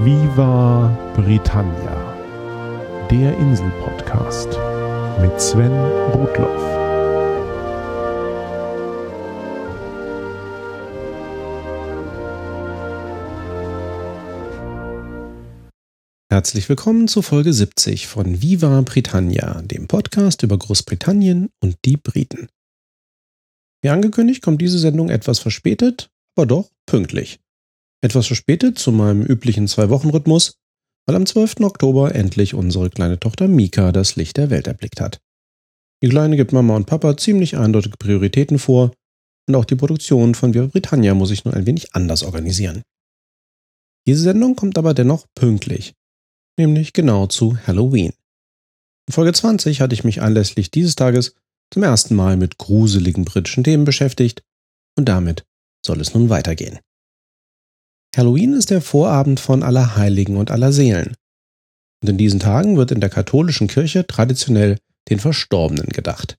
Viva Britannia, der Insel-Podcast mit Sven Rudloff. Herzlich willkommen zu Folge 70 von Viva Britannia, dem Podcast über Großbritannien und die Briten. Wie angekündigt kommt diese Sendung etwas verspätet, aber doch pünktlich. Etwas verspätet zu meinem üblichen Zwei-Wochen-Rhythmus, weil am 12. Oktober endlich unsere kleine Tochter Mika das Licht der Welt erblickt hat. Die Kleine gibt Mama und Papa ziemlich eindeutige Prioritäten vor und auch die Produktion von Viva Britannia muss ich nun ein wenig anders organisieren. Diese Sendung kommt aber dennoch pünktlich nämlich genau zu Halloween. In Folge 20 hatte ich mich anlässlich dieses Tages zum ersten Mal mit gruseligen britischen Themen beschäftigt und damit soll es nun weitergehen. Halloween ist der Vorabend von Allerheiligen und Allerseelen. Und in diesen Tagen wird in der katholischen Kirche traditionell den Verstorbenen gedacht.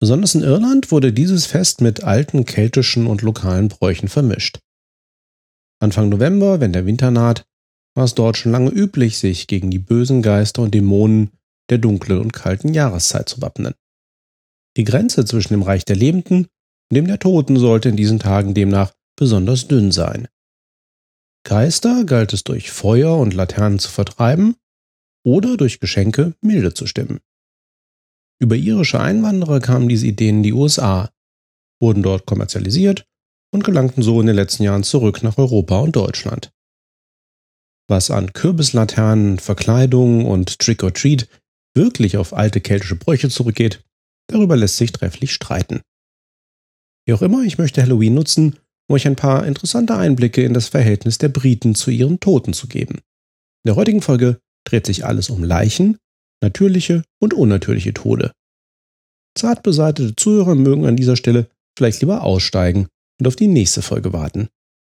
Besonders in Irland wurde dieses Fest mit alten keltischen und lokalen Bräuchen vermischt. Anfang November, wenn der Winter naht, war es dort schon lange üblich, sich gegen die bösen Geister und Dämonen der dunklen und kalten Jahreszeit zu wappnen. Die Grenze zwischen dem Reich der Lebenden und dem der Toten sollte in diesen Tagen demnach besonders dünn sein. Geister galt es durch Feuer und Laternen zu vertreiben oder durch Geschenke milde zu stimmen. Über irische Einwanderer kamen diese Ideen in die USA, wurden dort kommerzialisiert und gelangten so in den letzten Jahren zurück nach Europa und Deutschland was an Kürbislaternen, Verkleidung und Trick or Treat wirklich auf alte keltische Bräuche zurückgeht, darüber lässt sich trefflich streiten. Wie auch immer, ich möchte Halloween nutzen, um euch ein paar interessante Einblicke in das Verhältnis der Briten zu ihren Toten zu geben. In der heutigen Folge dreht sich alles um Leichen, natürliche und unnatürliche Tode. Zart beseitete Zuhörer mögen an dieser Stelle vielleicht lieber aussteigen und auf die nächste Folge warten.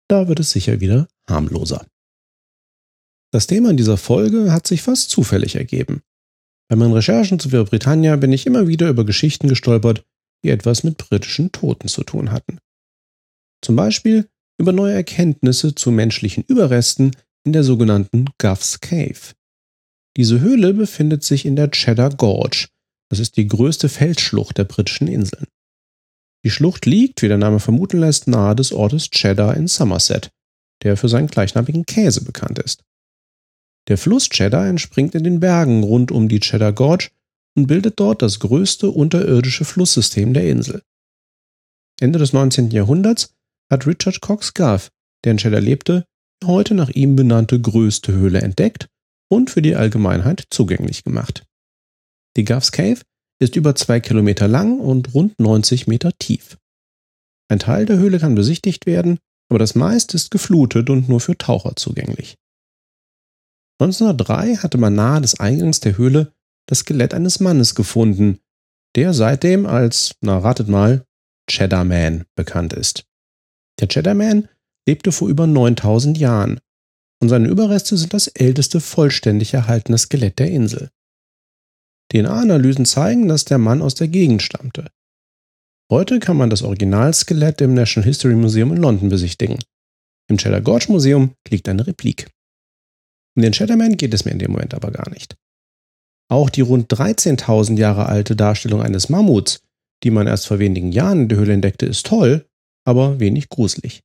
Da wird es sicher wieder harmloser. Das Thema in dieser Folge hat sich fast zufällig ergeben. Bei meinen Recherchen zu Britannia bin ich immer wieder über Geschichten gestolpert, die etwas mit britischen Toten zu tun hatten. Zum Beispiel über neue Erkenntnisse zu menschlichen Überresten in der sogenannten Guff's Cave. Diese Höhle befindet sich in der Cheddar Gorge. Das ist die größte Felsschlucht der britischen Inseln. Die Schlucht liegt, wie der Name vermuten lässt, nahe des Ortes Cheddar in Somerset, der für seinen gleichnamigen Käse bekannt ist. Der Fluss Cheddar entspringt in den Bergen rund um die Cheddar Gorge und bildet dort das größte unterirdische Flusssystem der Insel. Ende des 19. Jahrhunderts hat Richard Cox Guff, der in Cheddar lebte, die heute nach ihm benannte größte Höhle entdeckt und für die Allgemeinheit zugänglich gemacht. Die Guff's Cave ist über zwei Kilometer lang und rund 90 Meter tief. Ein Teil der Höhle kann besichtigt werden, aber das meiste ist geflutet und nur für Taucher zugänglich. 1903 hatte man nahe des Eingangs der Höhle das Skelett eines Mannes gefunden, der seitdem als, na ratet mal, Cheddar Man bekannt ist. Der Cheddar Man lebte vor über 9000 Jahren und seine Überreste sind das älteste vollständig erhaltene Skelett der Insel. DNA-Analysen zeigen, dass der Mann aus der Gegend stammte. Heute kann man das Originalskelett im National History Museum in London besichtigen. Im Cheddar Gorge Museum liegt eine Replik. Um den Shatterman geht es mir in dem Moment aber gar nicht. Auch die rund 13.000 Jahre alte Darstellung eines Mammuts, die man erst vor wenigen Jahren in der Höhle entdeckte, ist toll, aber wenig gruselig.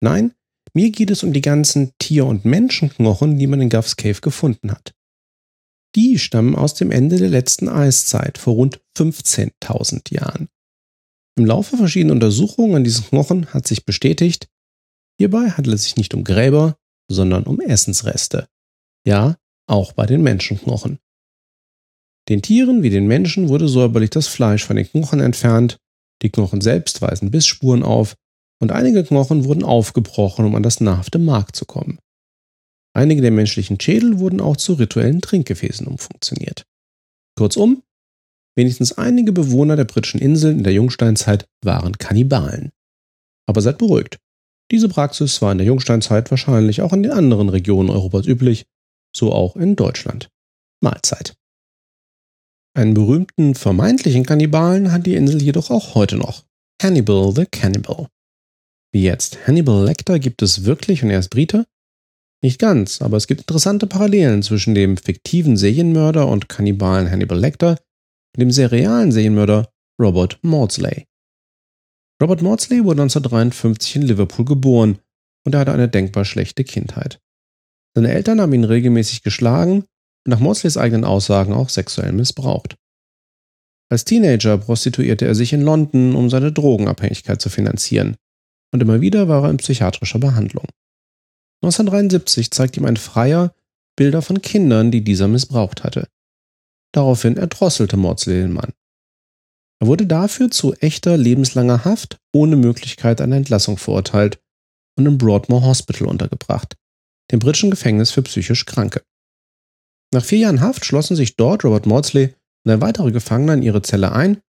Nein, mir geht es um die ganzen Tier- und Menschenknochen, die man in Guff's Cave gefunden hat. Die stammen aus dem Ende der letzten Eiszeit vor rund 15.000 Jahren. Im Laufe verschiedener Untersuchungen an diesen Knochen hat sich bestätigt, hierbei handelt es sich nicht um Gräber, sondern um Essensreste. Ja, auch bei den Menschenknochen. Den Tieren wie den Menschen wurde säuberlich das Fleisch von den Knochen entfernt, die Knochen selbst weisen Bissspuren auf und einige Knochen wurden aufgebrochen, um an das nahrhafte Mark zu kommen. Einige der menschlichen Schädel wurden auch zu rituellen Trinkgefäßen umfunktioniert. Kurzum, wenigstens einige Bewohner der britischen Inseln in der Jungsteinzeit waren Kannibalen. Aber seid beruhigt. Diese Praxis war in der Jungsteinzeit wahrscheinlich auch in den anderen Regionen Europas üblich so auch in Deutschland. Mahlzeit. Einen berühmten vermeintlichen Kannibalen hat die Insel jedoch auch heute noch. Hannibal the Cannibal. Wie jetzt Hannibal Lecter gibt es wirklich und er ist Brite? Nicht ganz, aber es gibt interessante Parallelen zwischen dem fiktiven Serienmörder und Kannibalen Hannibal Lecter und dem serialen Serienmörder Robert Maudsley. Robert Maudsley wurde 1953 in Liverpool geboren und er hatte eine denkbar schlechte Kindheit. Seine Eltern haben ihn regelmäßig geschlagen nach Maudsleys eigenen Aussagen auch sexuell missbraucht. Als Teenager prostituierte er sich in London, um seine Drogenabhängigkeit zu finanzieren, und immer wieder war er in psychiatrischer Behandlung. 1973 zeigt ihm ein Freier Bilder von Kindern, die dieser missbraucht hatte. Daraufhin erdrosselte Maudsley den Mann. Er wurde dafür zu echter lebenslanger Haft ohne Möglichkeit einer Entlassung verurteilt und im Broadmoor Hospital untergebracht, dem britischen Gefängnis für psychisch Kranke. Nach vier Jahren Haft schlossen sich dort Robert Maudsley und ein weiterer Gefangener in ihre Zelle ein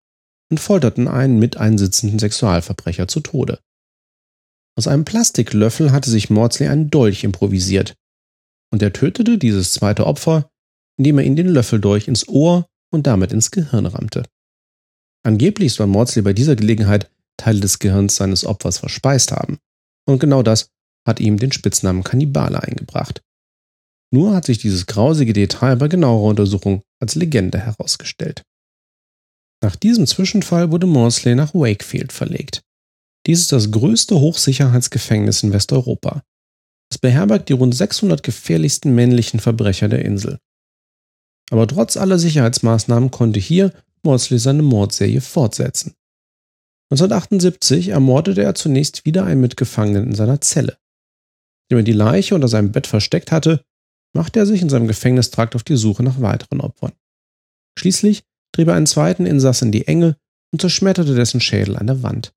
und folterten einen mit einsitzenden Sexualverbrecher zu Tode. Aus einem Plastiklöffel hatte sich Maudsley einen Dolch improvisiert und er tötete dieses zweite Opfer, indem er ihm den Löffeldolch ins Ohr und damit ins Gehirn rammte. Angeblich soll Maudsley bei dieser Gelegenheit Teile des Gehirns seines Opfers verspeist haben. Und genau das hat ihm den Spitznamen Kannibale eingebracht. Nur hat sich dieses grausige Detail bei genauerer Untersuchung als Legende herausgestellt. Nach diesem Zwischenfall wurde Maudsley nach Wakefield verlegt. Dies ist das größte Hochsicherheitsgefängnis in Westeuropa. Es beherbergt die rund 600 gefährlichsten männlichen Verbrecher der Insel. Aber trotz aller Sicherheitsmaßnahmen konnte hier Maudsley seine Mordserie fortsetzen. 1978 ermordete er zunächst wieder einen Mitgefangenen in seiner Zelle. Nachdem er die Leiche unter seinem Bett versteckt hatte, machte er sich in seinem Gefängnistrakt auf die Suche nach weiteren Opfern. Schließlich trieb er einen zweiten Insassen in die Enge und zerschmetterte dessen Schädel an der Wand.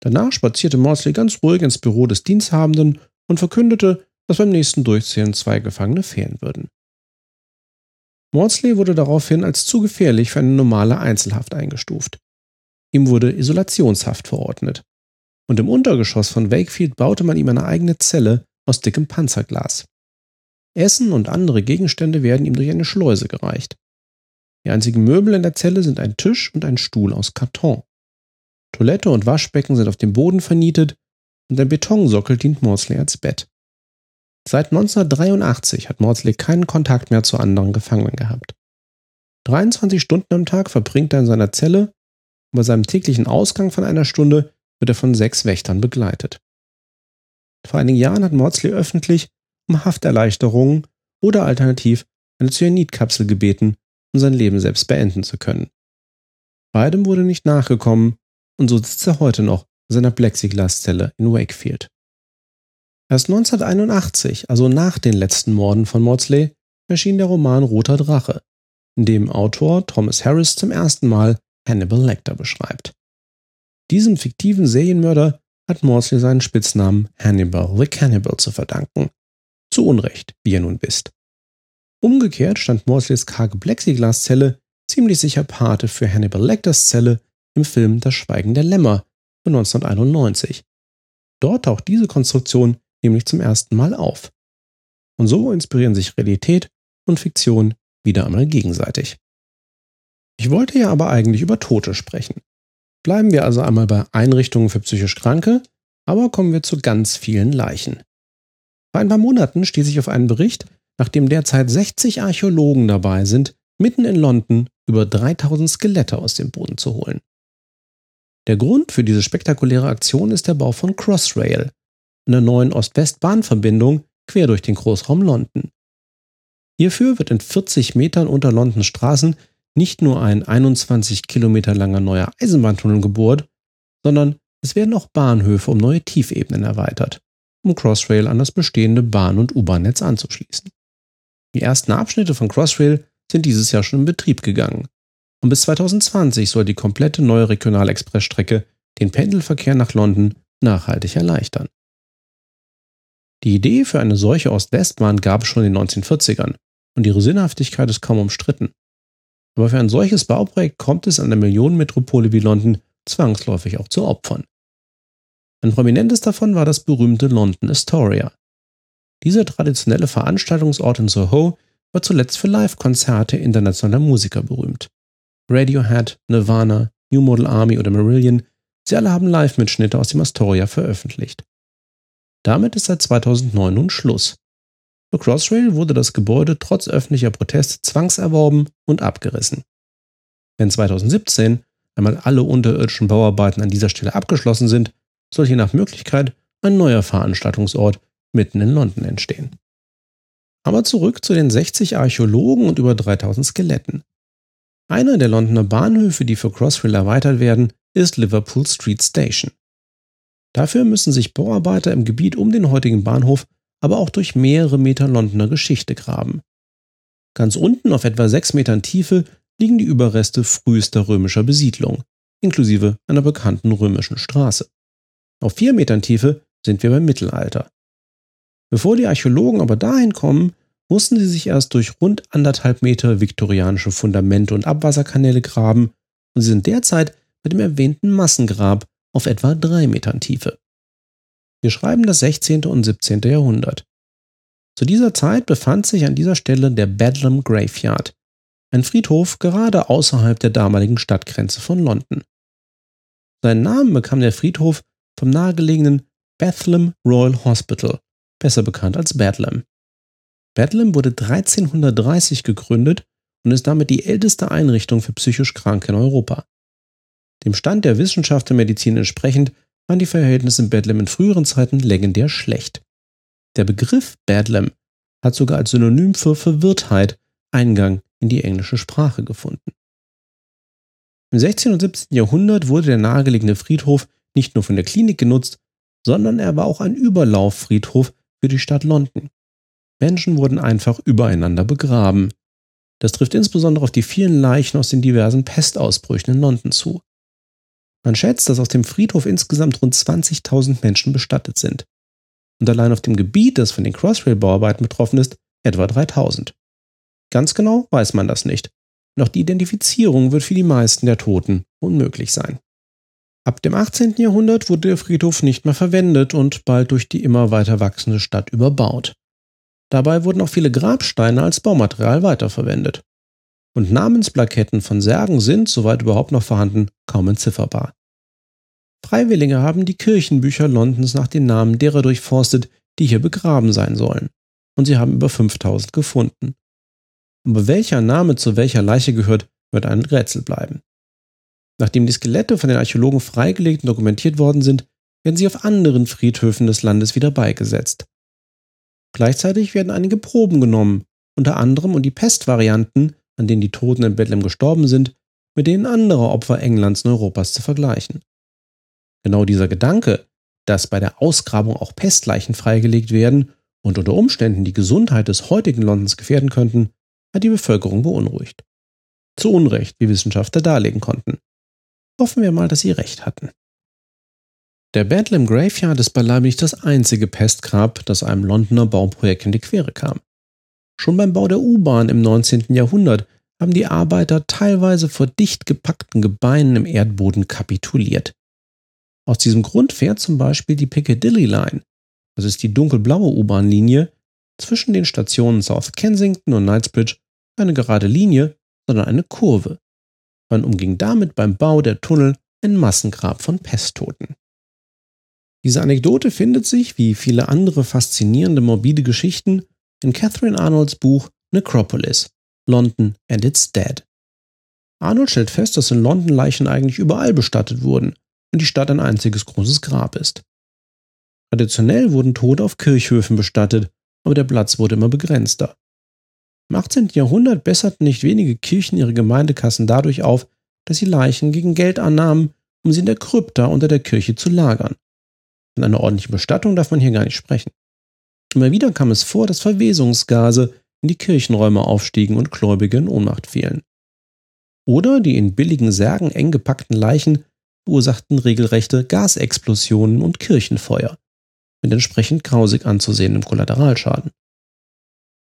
Danach spazierte Maudsley ganz ruhig ins Büro des Diensthabenden und verkündete, dass beim nächsten Durchzählen zwei Gefangene fehlen würden. Maudsley wurde daraufhin als zu gefährlich für eine normale Einzelhaft eingestuft. Ihm wurde Isolationshaft verordnet. Und im Untergeschoss von Wakefield baute man ihm eine eigene Zelle aus dickem Panzerglas. Essen und andere Gegenstände werden ihm durch eine Schleuse gereicht. Die einzigen Möbel in der Zelle sind ein Tisch und ein Stuhl aus Karton. Toilette und Waschbecken sind auf dem Boden vernietet und ein Betonsockel dient Maudsley als Bett. Seit 1983 hat Maudsley keinen Kontakt mehr zu anderen Gefangenen gehabt. 23 Stunden am Tag verbringt er in seiner Zelle und bei seinem täglichen Ausgang von einer Stunde wird er von sechs Wächtern begleitet. Vor einigen Jahren hat Maudsley öffentlich um Hafterleichterungen oder alternativ eine Cyanidkapsel gebeten, um sein Leben selbst beenden zu können. Beidem wurde nicht nachgekommen und so sitzt er heute noch in seiner Plexiglaszelle in Wakefield. Erst 1981, also nach den letzten Morden von Maudsley, erschien der Roman Roter Drache, in dem Autor Thomas Harris zum ersten Mal Hannibal Lecter beschreibt. Diesem fiktiven Serienmörder hat Maudsley seinen Spitznamen Hannibal the Cannibal zu verdanken, zu Unrecht, wie er nun wisst. Umgekehrt stand Mausleys karge Plexiglaszelle ziemlich sicher Pate für Hannibal Lecters Zelle im Film Das Schweigen der Lämmer von 1991. Dort taucht diese Konstruktion nämlich zum ersten Mal auf. Und so inspirieren sich Realität und Fiktion wieder einmal gegenseitig. Ich wollte ja aber eigentlich über Tote sprechen. Bleiben wir also einmal bei Einrichtungen für psychisch Kranke, aber kommen wir zu ganz vielen Leichen. Vor ein paar Monaten stieß ich auf einen Bericht, nachdem derzeit 60 Archäologen dabei sind, mitten in London über 3000 Skelette aus dem Boden zu holen. Der Grund für diese spektakuläre Aktion ist der Bau von Crossrail, einer neuen Ost-West-Bahnverbindung quer durch den Großraum London. Hierfür wird in 40 Metern unter Londons Straßen nicht nur ein 21 Kilometer langer neuer Eisenbahntunnel gebohrt, sondern es werden auch Bahnhöfe um neue Tiefebenen erweitert um Crossrail an das bestehende Bahn- und U-Bahn-Netz anzuschließen. Die ersten Abschnitte von Crossrail sind dieses Jahr schon in Betrieb gegangen. Und bis 2020 soll die komplette neue Regionalexpressstrecke den Pendelverkehr nach London nachhaltig erleichtern. Die Idee für eine solche Ost-West-Bahn gab es schon in den 1940ern und ihre Sinnhaftigkeit ist kaum umstritten. Aber für ein solches Bauprojekt kommt es an der Millionenmetropole wie London zwangsläufig auch zu Opfern. Ein prominentes davon war das berühmte London Astoria. Dieser traditionelle Veranstaltungsort in Soho war zuletzt für Live-Konzerte internationaler Musiker berühmt. Radiohead, Nirvana, New Model Army oder Marillion, sie alle haben Live-Mitschnitte aus dem Astoria veröffentlicht. Damit ist seit 2009 nun Schluss. Für Crossrail wurde das Gebäude trotz öffentlicher Proteste zwangserworben und abgerissen. Wenn 2017 einmal alle unterirdischen Bauarbeiten an dieser Stelle abgeschlossen sind, soll hier nach Möglichkeit ein neuer Veranstaltungsort mitten in London entstehen. Aber zurück zu den 60 Archäologen und über 3000 Skeletten. Einer der Londoner Bahnhöfe, die für Crossrail erweitert werden, ist Liverpool Street Station. Dafür müssen sich Bauarbeiter im Gebiet um den heutigen Bahnhof aber auch durch mehrere Meter Londoner Geschichte graben. Ganz unten auf etwa 6 Metern Tiefe liegen die Überreste frühester römischer Besiedlung, inklusive einer bekannten römischen Straße. Auf 4 Metern Tiefe sind wir beim Mittelalter. Bevor die Archäologen aber dahin kommen, mussten sie sich erst durch rund anderthalb Meter viktorianische Fundamente und Abwasserkanäle graben und sie sind derzeit bei dem erwähnten Massengrab auf etwa drei Metern Tiefe. Wir schreiben das 16. und 17. Jahrhundert. Zu dieser Zeit befand sich an dieser Stelle der Bedlam Graveyard, ein Friedhof gerade außerhalb der damaligen Stadtgrenze von London. Seinen Namen bekam der Friedhof vom nahegelegenen Bethlehem Royal Hospital, besser bekannt als Bedlam. Bedlam wurde 1330 gegründet und ist damit die älteste Einrichtung für psychisch Kranke in Europa. Dem Stand der Wissenschaft und Medizin entsprechend waren die Verhältnisse in Bedlam in früheren Zeiten legendär schlecht. Der Begriff Bedlam hat sogar als Synonym für Verwirrtheit Eingang in die englische Sprache gefunden. Im 16. und 17. Jahrhundert wurde der nahegelegene Friedhof nicht nur von der Klinik genutzt, sondern er war auch ein Überlauffriedhof für die Stadt London. Menschen wurden einfach übereinander begraben. Das trifft insbesondere auf die vielen Leichen aus den diversen Pestausbrüchen in London zu. Man schätzt, dass auf dem Friedhof insgesamt rund 20.000 Menschen bestattet sind. Und allein auf dem Gebiet, das von den Crossrail-Bauarbeiten betroffen ist, etwa 3000. Ganz genau weiß man das nicht. Noch die Identifizierung wird für die meisten der Toten unmöglich sein. Ab dem 18. Jahrhundert wurde der Friedhof nicht mehr verwendet und bald durch die immer weiter wachsende Stadt überbaut. Dabei wurden auch viele Grabsteine als Baumaterial weiterverwendet und Namensplaketten von Särgen sind, soweit überhaupt noch vorhanden, kaum entzifferbar. Freiwillige haben die Kirchenbücher Londons nach den Namen derer durchforstet, die hier begraben sein sollen, und sie haben über 5000 gefunden. Aber welcher Name zu welcher Leiche gehört, wird ein Rätsel bleiben. Nachdem die Skelette von den Archäologen freigelegt und dokumentiert worden sind, werden sie auf anderen Friedhöfen des Landes wieder beigesetzt. Gleichzeitig werden einige Proben genommen, unter anderem um die Pestvarianten an denen die Toten in Bethlehem gestorben sind, mit denen anderer Opfer Englands und Europas zu vergleichen. Genau dieser Gedanke, dass bei der Ausgrabung auch Pestleichen freigelegt werden und unter Umständen die Gesundheit des heutigen Londons gefährden könnten, hat die Bevölkerung beunruhigt. Zu Unrecht, wie Wissenschaftler darlegen konnten. Hoffen wir mal, dass sie recht hatten. Der Bedlam Graveyard ist beileibe nicht das einzige Pestgrab, das einem Londoner Bauprojekt in die Quere kam. Schon beim Bau der U-Bahn im 19. Jahrhundert haben die Arbeiter teilweise vor dicht gepackten Gebeinen im Erdboden kapituliert. Aus diesem Grund fährt zum Beispiel die Piccadilly Line, das ist die dunkelblaue U-Bahn-Linie, zwischen den Stationen South Kensington und Knightsbridge eine gerade Linie, sondern eine Kurve. Man umging damit beim Bau der Tunnel ein Massengrab von Pesttoten. Diese Anekdote findet sich, wie viele andere faszinierende morbide Geschichten, in Catherine Arnolds Buch Necropolis, London and its Dead. Arnold stellt fest, dass in London Leichen eigentlich überall bestattet wurden und die Stadt ein einziges großes Grab ist. Traditionell wurden Tote auf Kirchhöfen bestattet, aber der Platz wurde immer begrenzter. Im 18. Jahrhundert besserten nicht wenige Kirchen ihre Gemeindekassen dadurch auf, dass sie Leichen gegen Geld annahmen, um sie in der Krypta unter der Kirche zu lagern. Von einer ordentlichen Bestattung darf man hier gar nicht sprechen. Immer wieder kam es vor, dass Verwesungsgase in die Kirchenräume aufstiegen und Gläubige in Ohnmacht fielen. Oder die in billigen Särgen eng gepackten Leichen verursachten regelrechte Gasexplosionen und Kirchenfeuer, mit entsprechend grausig anzusehendem Kollateralschaden.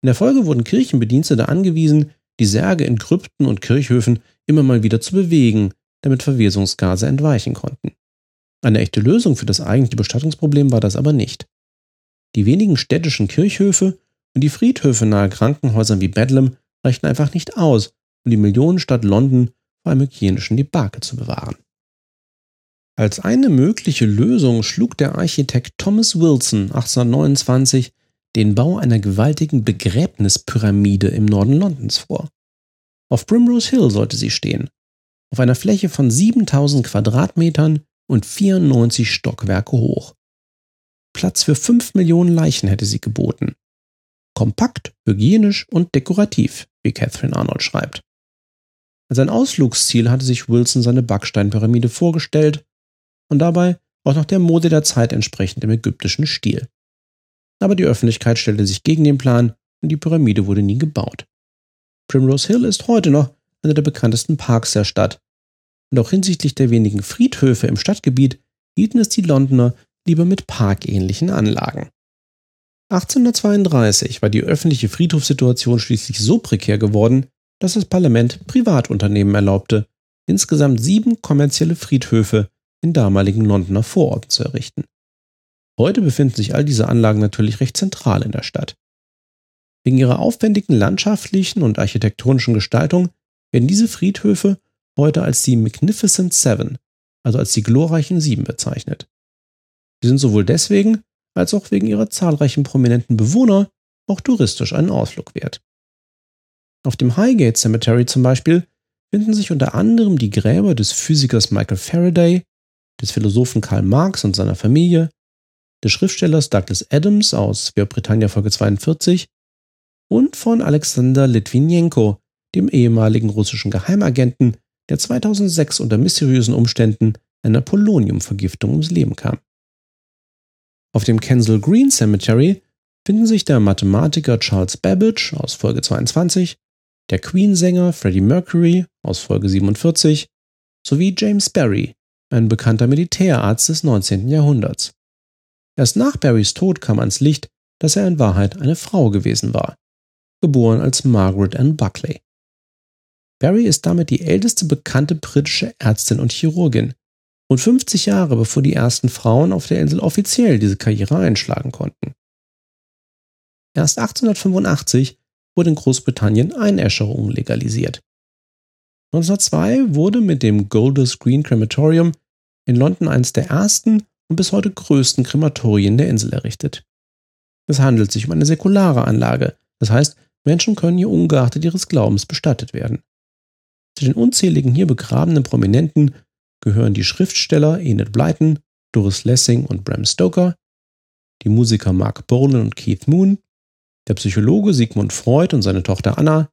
In der Folge wurden Kirchenbedienstete angewiesen, die Särge in Krypten und Kirchhöfen immer mal wieder zu bewegen, damit Verwesungsgase entweichen konnten. Eine echte Lösung für das eigentliche Bestattungsproblem war das aber nicht. Die wenigen städtischen Kirchhöfe und die Friedhöfe nahe Krankenhäusern wie Bedlam reichten einfach nicht aus, um die Millionenstadt London vor einem hygienischen Debakel zu bewahren. Als eine mögliche Lösung schlug der Architekt Thomas Wilson 1829 den Bau einer gewaltigen Begräbnispyramide im Norden Londons vor. Auf Primrose Hill sollte sie stehen, auf einer Fläche von 7000 Quadratmetern und 94 Stockwerke hoch. Platz für 5 Millionen Leichen hätte sie geboten. Kompakt, hygienisch und dekorativ, wie Catherine Arnold schreibt. Als ein Ausflugsziel hatte sich Wilson seine Backsteinpyramide vorgestellt und dabei auch noch der Mode der Zeit entsprechend im ägyptischen Stil. Aber die Öffentlichkeit stellte sich gegen den Plan und die Pyramide wurde nie gebaut. Primrose Hill ist heute noch einer der bekanntesten Parks der Stadt. Und auch hinsichtlich der wenigen Friedhöfe im Stadtgebiet hielten es die Londoner lieber mit parkähnlichen Anlagen. 1832 war die öffentliche Friedhofssituation schließlich so prekär geworden, dass das Parlament Privatunternehmen erlaubte, insgesamt sieben kommerzielle Friedhöfe in damaligen Londoner Vororten zu errichten. Heute befinden sich all diese Anlagen natürlich recht zentral in der Stadt. Wegen ihrer aufwendigen landschaftlichen und architektonischen Gestaltung werden diese Friedhöfe heute als die Magnificent Seven, also als die glorreichen Sieben bezeichnet. Sie sind sowohl deswegen als auch wegen ihrer zahlreichen prominenten Bewohner auch touristisch einen Ausflug wert. Auf dem Highgate Cemetery zum Beispiel finden sich unter anderem die Gräber des Physikers Michael Faraday, des Philosophen Karl Marx und seiner Familie, des Schriftstellers Douglas Adams aus Wer Britannia Folge 42 und von Alexander Litvinenko, dem ehemaligen russischen Geheimagenten, der 2006 unter mysteriösen Umständen einer Poloniumvergiftung ums Leben kam. Auf dem Kensal Green Cemetery finden sich der Mathematiker Charles Babbage aus Folge 22, der Queen-Sänger Freddie Mercury aus Folge 47 sowie James Barry, ein bekannter Militärarzt des 19. Jahrhunderts. Erst nach Barrys Tod kam ans Licht, dass er in Wahrheit eine Frau gewesen war, geboren als Margaret Ann Buckley. Barry ist damit die älteste bekannte britische Ärztin und Chirurgin und 50 Jahre bevor die ersten Frauen auf der Insel offiziell diese Karriere einschlagen konnten. Erst 1885 wurde in Großbritannien Einäscherung legalisiert. 1902 wurde mit dem Golders Green Crematorium in London eines der ersten und bis heute größten Krematorien der Insel errichtet. Es handelt sich um eine säkulare Anlage, das heißt, Menschen können hier ungeachtet ihres Glaubens bestattet werden. Zu den unzähligen hier begrabenen Prominenten gehören die Schriftsteller Enid Blyton, Doris Lessing und Bram Stoker, die Musiker Mark Bolan und Keith Moon, der Psychologe Sigmund Freud und seine Tochter Anna,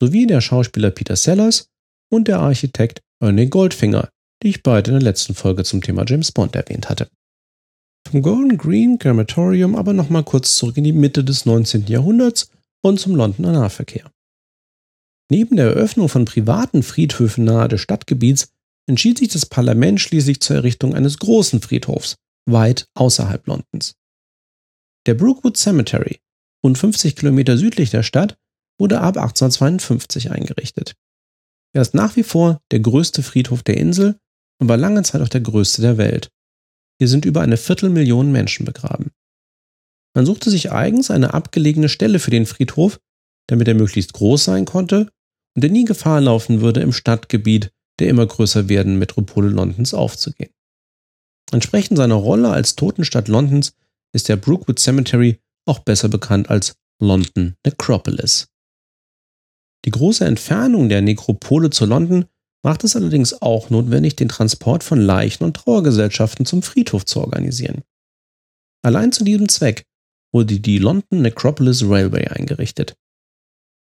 sowie der Schauspieler Peter Sellers und der Architekt Ernie Goldfinger, die ich beide in der letzten Folge zum Thema James Bond erwähnt hatte. Vom Golden Green Crematorium aber nochmal kurz zurück in die Mitte des 19. Jahrhunderts und zum Londoner Nahverkehr. Neben der Eröffnung von privaten Friedhöfen nahe des Stadtgebiets entschied sich das Parlament schließlich zur Errichtung eines großen Friedhofs, weit außerhalb Londons. Der Brookwood Cemetery rund 50 Kilometer südlich der Stadt, wurde ab 1852 eingerichtet. Er ist nach wie vor der größte Friedhof der Insel und war lange Zeit auch der größte der Welt. Hier sind über eine Viertelmillion Menschen begraben. Man suchte sich eigens eine abgelegene Stelle für den Friedhof, damit er möglichst groß sein konnte und er nie Gefahr laufen würde, im Stadtgebiet der immer größer werdenden Metropole Londons aufzugehen. Entsprechend seiner Rolle als Totenstadt Londons ist der Brookwood Cemetery auch besser bekannt als London Necropolis. Die große Entfernung der Nekropole zu London macht es allerdings auch notwendig, den Transport von Leichen und Trauergesellschaften zum Friedhof zu organisieren. Allein zu diesem Zweck wurde die London Necropolis Railway eingerichtet.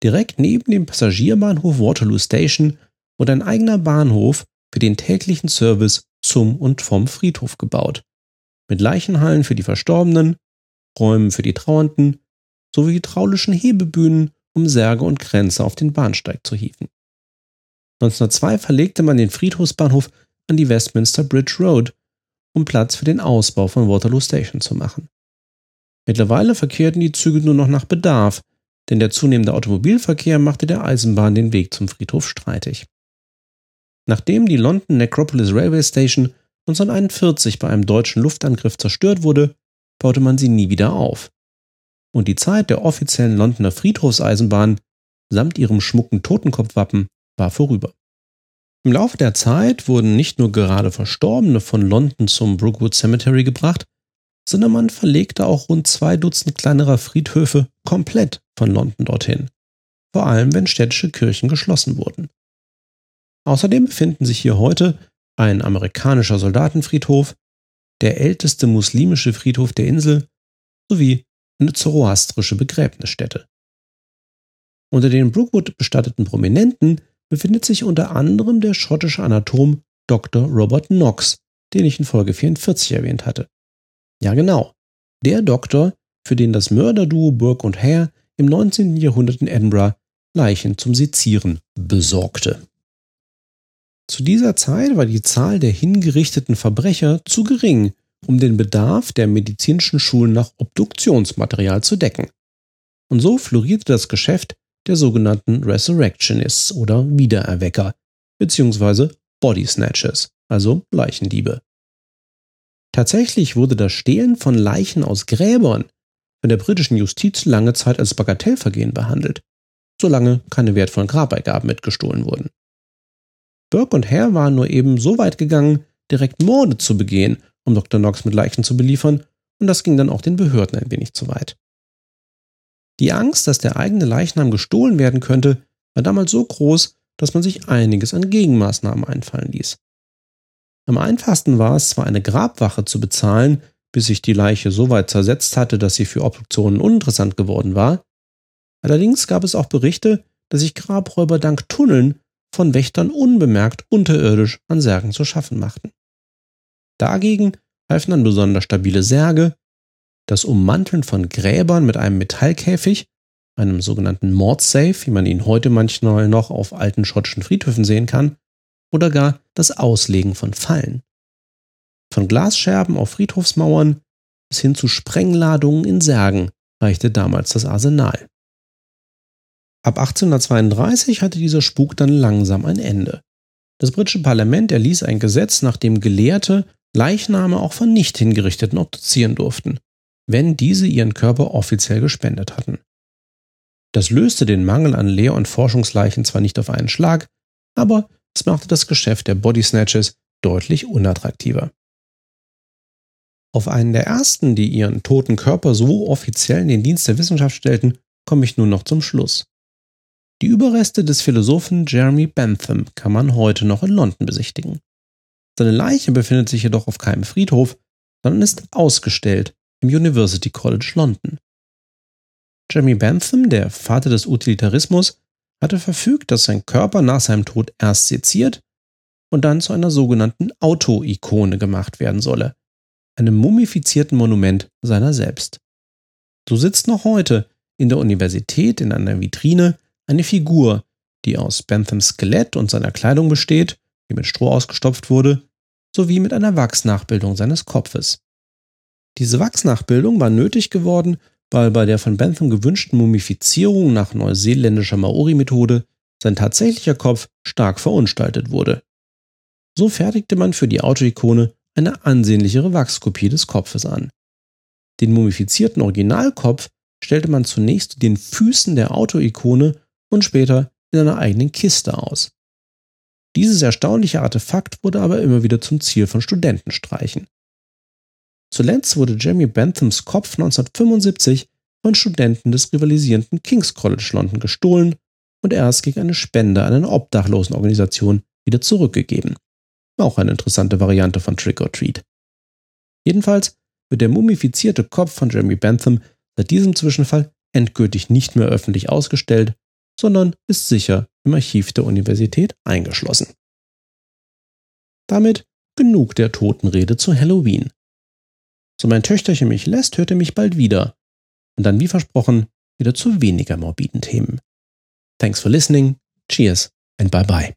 Direkt neben dem Passagierbahnhof Waterloo Station wurde ein eigener Bahnhof für den täglichen Service zum und vom Friedhof gebaut, mit Leichenhallen für die Verstorbenen, Räumen für die Trauernden sowie hydraulischen Hebebühnen, um Särge und Kränze auf den Bahnsteig zu hieven. 1902 verlegte man den Friedhofsbahnhof an die Westminster Bridge Road, um Platz für den Ausbau von Waterloo Station zu machen. Mittlerweile verkehrten die Züge nur noch nach Bedarf, denn der zunehmende Automobilverkehr machte der Eisenbahn den Weg zum Friedhof streitig. Nachdem die London Necropolis Railway Station 1941 bei einem deutschen Luftangriff zerstört wurde, baute man sie nie wieder auf. Und die Zeit der offiziellen Londoner Friedhofseisenbahn samt ihrem schmucken Totenkopfwappen war vorüber. Im Laufe der Zeit wurden nicht nur gerade Verstorbene von London zum Brookwood Cemetery gebracht, sondern man verlegte auch rund zwei Dutzend kleinerer Friedhöfe komplett von London dorthin, vor allem wenn städtische Kirchen geschlossen wurden. Außerdem befinden sich hier heute ein amerikanischer Soldatenfriedhof, der älteste muslimische Friedhof der Insel sowie eine zoroastrische Begräbnisstätte. Unter den Brookwood bestatteten Prominenten befindet sich unter anderem der schottische Anatom Dr. Robert Knox, den ich in Folge 44 erwähnt hatte. Ja genau, der Doktor, für den das Mörderduo Burke und Hare im 19. Jahrhundert in Edinburgh Leichen zum Sezieren besorgte. Zu dieser Zeit war die Zahl der hingerichteten Verbrecher zu gering, um den Bedarf der medizinischen Schulen nach Obduktionsmaterial zu decken. Und so florierte das Geschäft der sogenannten Resurrectionists oder Wiedererwecker, beziehungsweise Body Snatchers, also Leichendiebe. Tatsächlich wurde das Stehlen von Leichen aus Gräbern von der britischen Justiz lange Zeit als Bagatellvergehen behandelt, solange keine wertvollen Grabbeigaben mitgestohlen wurden. Burke und Hare waren nur eben so weit gegangen, direkt Morde zu begehen, um Dr. Knox mit Leichen zu beliefern, und das ging dann auch den Behörden ein wenig zu weit. Die Angst, dass der eigene Leichnam gestohlen werden könnte, war damals so groß, dass man sich einiges an Gegenmaßnahmen einfallen ließ. Am einfachsten war es zwar eine Grabwache zu bezahlen, bis sich die Leiche so weit zersetzt hatte, dass sie für Obduktionen uninteressant geworden war, allerdings gab es auch Berichte, dass sich Grabräuber dank Tunneln von Wächtern unbemerkt unterirdisch an Särgen zu schaffen machten. Dagegen halfen dann besonders stabile Särge, das Ummanteln von Gräbern mit einem Metallkäfig, einem sogenannten Mordsafe, wie man ihn heute manchmal noch auf alten schottischen Friedhöfen sehen kann, oder gar das Auslegen von Fallen. Von Glasscherben auf Friedhofsmauern bis hin zu Sprengladungen in Särgen reichte damals das Arsenal. Ab 1832 hatte dieser Spuk dann langsam ein Ende. Das britische Parlament erließ ein Gesetz, nach dem Gelehrte Leichname auch von nicht hingerichteten obduzieren durften, wenn diese ihren Körper offiziell gespendet hatten. Das löste den Mangel an Lehr- und Forschungsleichen zwar nicht auf einen Schlag, aber es machte das Geschäft der Body Snatches deutlich unattraktiver. Auf einen der ersten, die ihren toten Körper so offiziell in den Dienst der Wissenschaft stellten, komme ich nun noch zum Schluss. Die Überreste des Philosophen Jeremy Bentham kann man heute noch in London besichtigen. Seine Leiche befindet sich jedoch auf keinem Friedhof, sondern ist ausgestellt im University College London. Jeremy Bentham, der Vater des Utilitarismus, hatte verfügt, dass sein Körper nach seinem Tod erst seziert und dann zu einer sogenannten Auto-Ikone gemacht werden solle, einem mumifizierten Monument seiner selbst. So sitzt noch heute in der Universität in einer Vitrine eine Figur, die aus Benthams Skelett und seiner Kleidung besteht, die mit Stroh ausgestopft wurde, sowie mit einer Wachsnachbildung seines Kopfes. Diese Wachsnachbildung war nötig geworden, weil bei der von Bentham gewünschten Mumifizierung nach neuseeländischer Maori-Methode sein tatsächlicher Kopf stark verunstaltet wurde. So fertigte man für die Autoikone eine ansehnlichere Wachskopie des Kopfes an. Den mumifizierten Originalkopf stellte man zunächst den Füßen der Autoikone und später in einer eigenen Kiste aus. Dieses erstaunliche Artefakt wurde aber immer wieder zum Ziel von Studentenstreichen. Zuletzt wurde Jeremy Benthams Kopf 1975 von Studenten des rivalisierenden King's College London gestohlen und erst gegen eine Spende an eine Obdachlosenorganisation wieder zurückgegeben. Auch eine interessante Variante von Trick or Treat. Jedenfalls wird der mumifizierte Kopf von Jeremy Bentham seit diesem Zwischenfall endgültig nicht mehr öffentlich ausgestellt, sondern ist sicher im Archiv der Universität eingeschlossen. Damit genug der Totenrede zu Halloween. So mein Töchterchen mich lässt, hört er mich bald wieder. Und dann, wie versprochen, wieder zu weniger morbiden Themen. Thanks for listening, cheers and bye bye.